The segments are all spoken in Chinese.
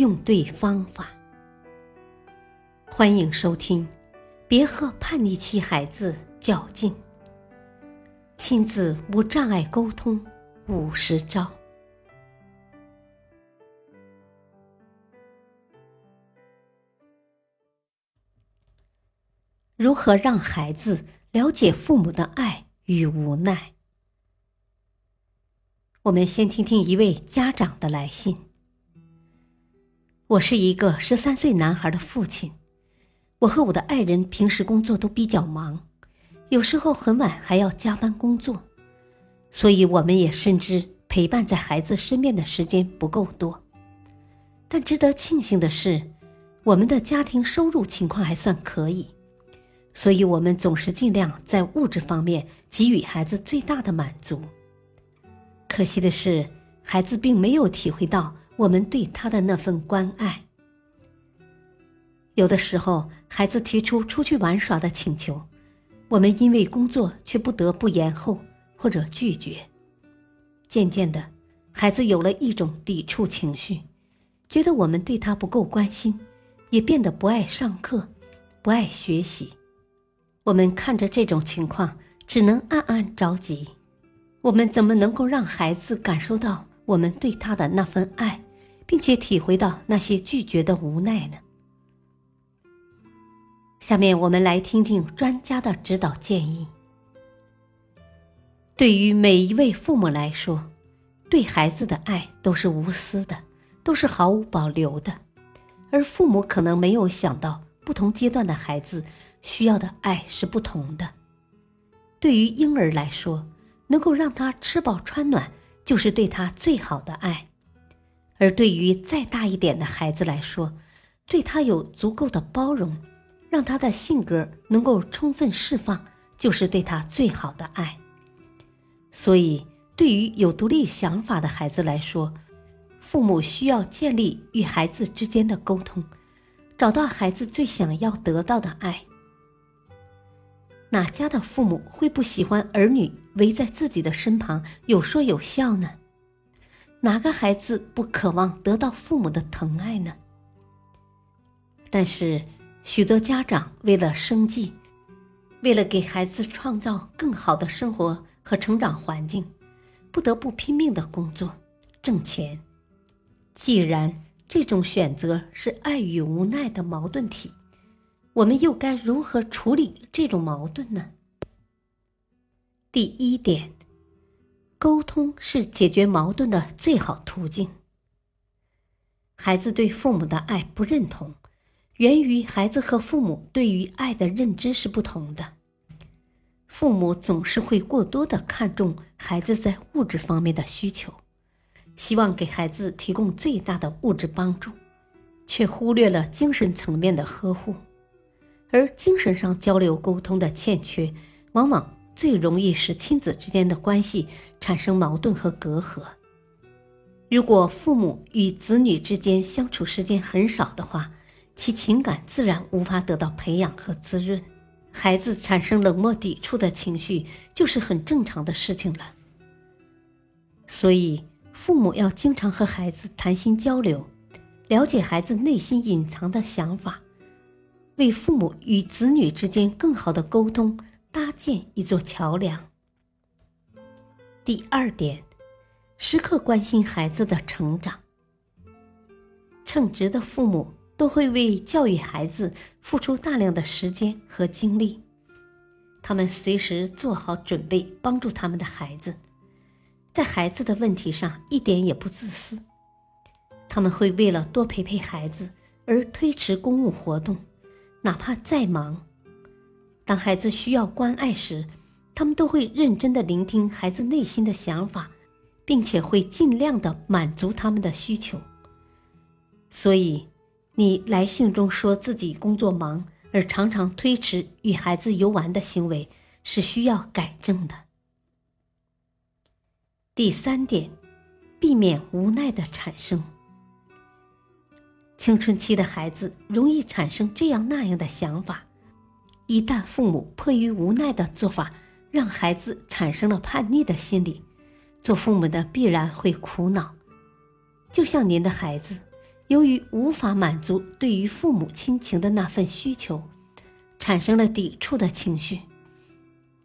用对方法。欢迎收听，别和叛逆期孩子较劲。亲子无障碍沟通五十招。如何让孩子了解父母的爱与无奈？我们先听听一位家长的来信。我是一个十三岁男孩的父亲，我和我的爱人平时工作都比较忙，有时候很晚还要加班工作，所以我们也深知陪伴在孩子身边的时间不够多。但值得庆幸的是，我们的家庭收入情况还算可以，所以我们总是尽量在物质方面给予孩子最大的满足。可惜的是，孩子并没有体会到。我们对他的那份关爱，有的时候孩子提出出去玩耍的请求，我们因为工作却不得不延后或者拒绝。渐渐的，孩子有了一种抵触情绪，觉得我们对他不够关心，也变得不爱上课，不爱学习。我们看着这种情况，只能暗暗着急。我们怎么能够让孩子感受到我们对他的那份爱？并且体会到那些拒绝的无奈呢？下面我们来听听专家的指导建议。对于每一位父母来说，对孩子的爱都是无私的，都是毫无保留的。而父母可能没有想到，不同阶段的孩子需要的爱是不同的。对于婴儿来说，能够让他吃饱穿暖，就是对他最好的爱。而对于再大一点的孩子来说，对他有足够的包容，让他的性格能够充分释放，就是对他最好的爱。所以，对于有独立想法的孩子来说，父母需要建立与孩子之间的沟通，找到孩子最想要得到的爱。哪家的父母会不喜欢儿女围在自己的身旁有说有笑呢？哪个孩子不渴望得到父母的疼爱呢？但是，许多家长为了生计，为了给孩子创造更好的生活和成长环境，不得不拼命的工作挣钱。既然这种选择是爱与无奈的矛盾体，我们又该如何处理这种矛盾呢？第一点。沟通是解决矛盾的最好途径。孩子对父母的爱不认同，源于孩子和父母对于爱的认知是不同的。父母总是会过多的看重孩子在物质方面的需求，希望给孩子提供最大的物质帮助，却忽略了精神层面的呵护。而精神上交流沟通的欠缺，往往。最容易使亲子之间的关系产生矛盾和隔阂。如果父母与子女之间相处时间很少的话，其情感自然无法得到培养和滋润，孩子产生冷漠抵触的情绪就是很正常的事情了。所以，父母要经常和孩子谈心交流，了解孩子内心隐藏的想法，为父母与子女之间更好的沟通。搭建一座桥梁。第二点，时刻关心孩子的成长。称职的父母都会为教育孩子付出大量的时间和精力，他们随时做好准备帮助他们的孩子，在孩子的问题上一点也不自私。他们会为了多陪陪孩子而推迟公务活动，哪怕再忙。当孩子需要关爱时，他们都会认真的聆听孩子内心的想法，并且会尽量的满足他们的需求。所以，你来信中说自己工作忙而常常推迟与孩子游玩的行为是需要改正的。第三点，避免无奈的产生。青春期的孩子容易产生这样那样的想法，一旦父母迫于无奈的做法，让孩子产生了叛逆的心理，做父母的必然会苦恼。就像您的孩子，由于无法满足对于父母亲情的那份需求，产生了抵触的情绪，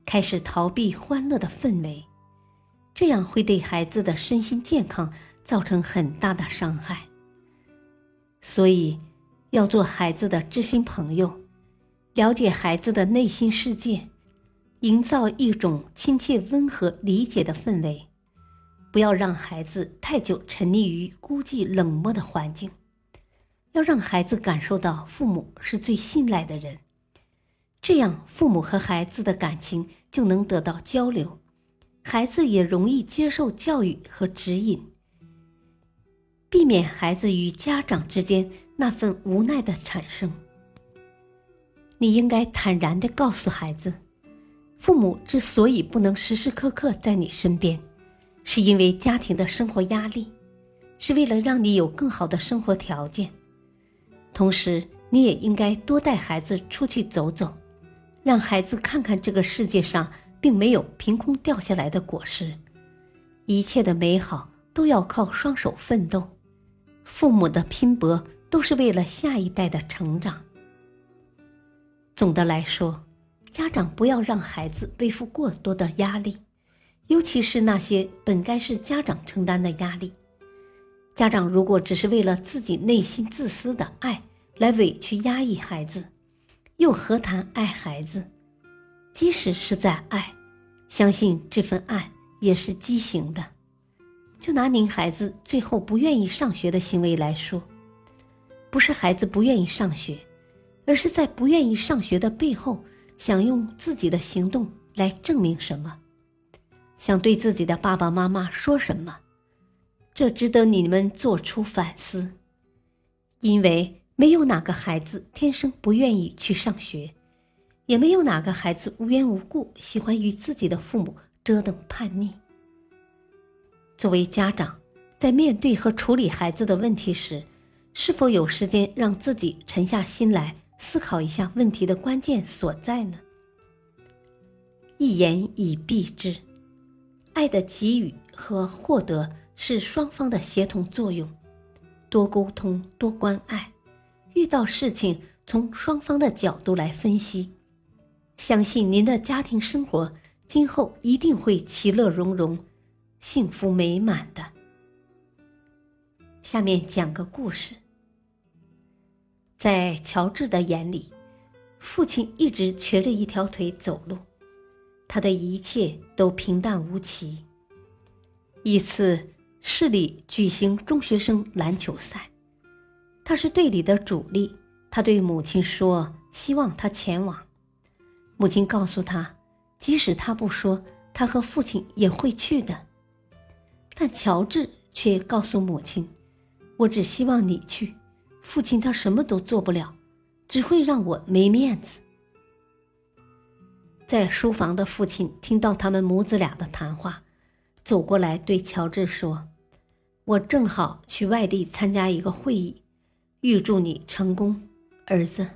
开始逃避欢乐的氛围。这样会对孩子的身心健康造成很大的伤害。所以，要做孩子的知心朋友，了解孩子的内心世界，营造一种亲切、温和、理解的氛围。不要让孩子太久沉溺于孤寂、冷漠的环境，要让孩子感受到父母是最信赖的人，这样父母和孩子的感情就能得到交流。孩子也容易接受教育和指引，避免孩子与家长之间那份无奈的产生。你应该坦然地告诉孩子，父母之所以不能时时刻刻在你身边，是因为家庭的生活压力，是为了让你有更好的生活条件。同时，你也应该多带孩子出去走走，让孩子看看这个世界上。并没有凭空掉下来的果实，一切的美好都要靠双手奋斗，父母的拼搏都是为了下一代的成长。总的来说，家长不要让孩子背负过多的压力，尤其是那些本该是家长承担的压力。家长如果只是为了自己内心自私的爱来委屈压抑孩子，又何谈爱孩子？即使是在爱，相信这份爱也是畸形的。就拿您孩子最后不愿意上学的行为来说，不是孩子不愿意上学，而是在不愿意上学的背后，想用自己的行动来证明什么，想对自己的爸爸妈妈说什么。这值得你们做出反思，因为没有哪个孩子天生不愿意去上学。也没有哪个孩子无缘无故喜欢与自己的父母折腾叛逆。作为家长，在面对和处理孩子的问题时，是否有时间让自己沉下心来思考一下问题的关键所在呢？一言以蔽之，爱的给予和获得是双方的协同作用，多沟通，多关爱，遇到事情从双方的角度来分析。相信您的家庭生活今后一定会其乐融融、幸福美满的。下面讲个故事。在乔治的眼里，父亲一直瘸着一条腿走路，他的一切都平淡无奇。一次，市里举行中学生篮球赛，他是队里的主力。他对母亲说：“希望他前往。”母亲告诉他，即使他不说，他和父亲也会去的。但乔治却告诉母亲：“我只希望你去，父亲他什么都做不了，只会让我没面子。”在书房的父亲听到他们母子俩的谈话，走过来对乔治说：“我正好去外地参加一个会议，预祝你成功，儿子。”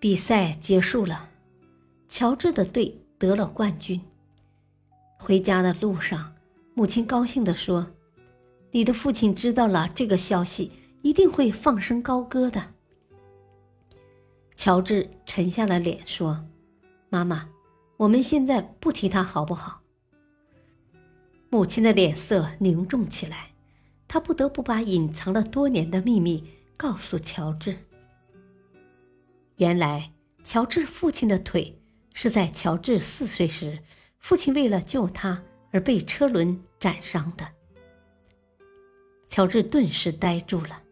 比赛结束了，乔治的队得了冠军。回家的路上，母亲高兴地说：“你的父亲知道了这个消息，一定会放声高歌的。”乔治沉下了脸说：“妈妈，我们现在不提他好不好？”母亲的脸色凝重起来，她不得不把隐藏了多年的秘密告诉乔治。原来，乔治父亲的腿是在乔治四岁时，父亲为了救他而被车轮斩伤的。乔治顿时呆住了，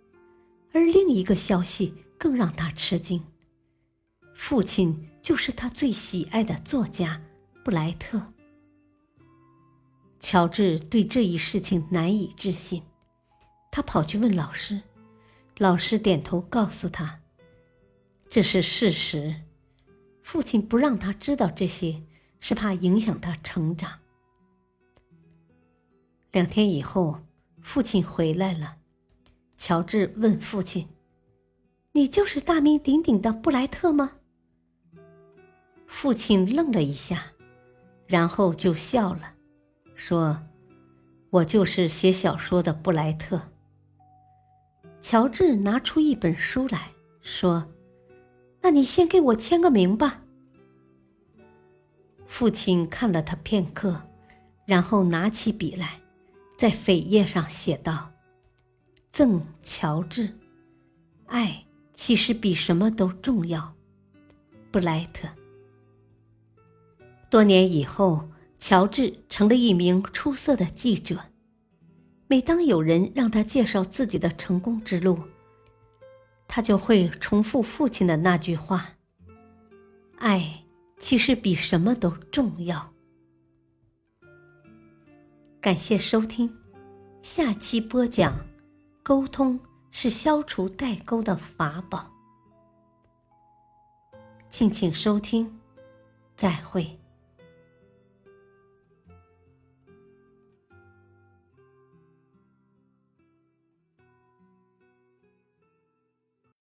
而另一个消息更让他吃惊：父亲就是他最喜爱的作家布莱特。乔治对这一事情难以置信，他跑去问老师，老师点头告诉他：“这是事实。”父亲不让他知道这些，是怕影响他成长。两天以后，父亲回来了。乔治问父亲：“你就是大名鼎鼎的布莱特吗？”父亲愣了一下，然后就笑了，说：“我就是写小说的布莱特。”乔治拿出一本书来说。那你先给我签个名吧。父亲看了他片刻，然后拿起笔来，在扉页上写道：“赠乔治，爱其实比什么都重要。”布莱特。多年以后，乔治成了一名出色的记者。每当有人让他介绍自己的成功之路，他就会重复父亲的那句话：“爱其实比什么都重要。”感谢收听，下期播讲：沟通是消除代沟的法宝。敬请收听，再会。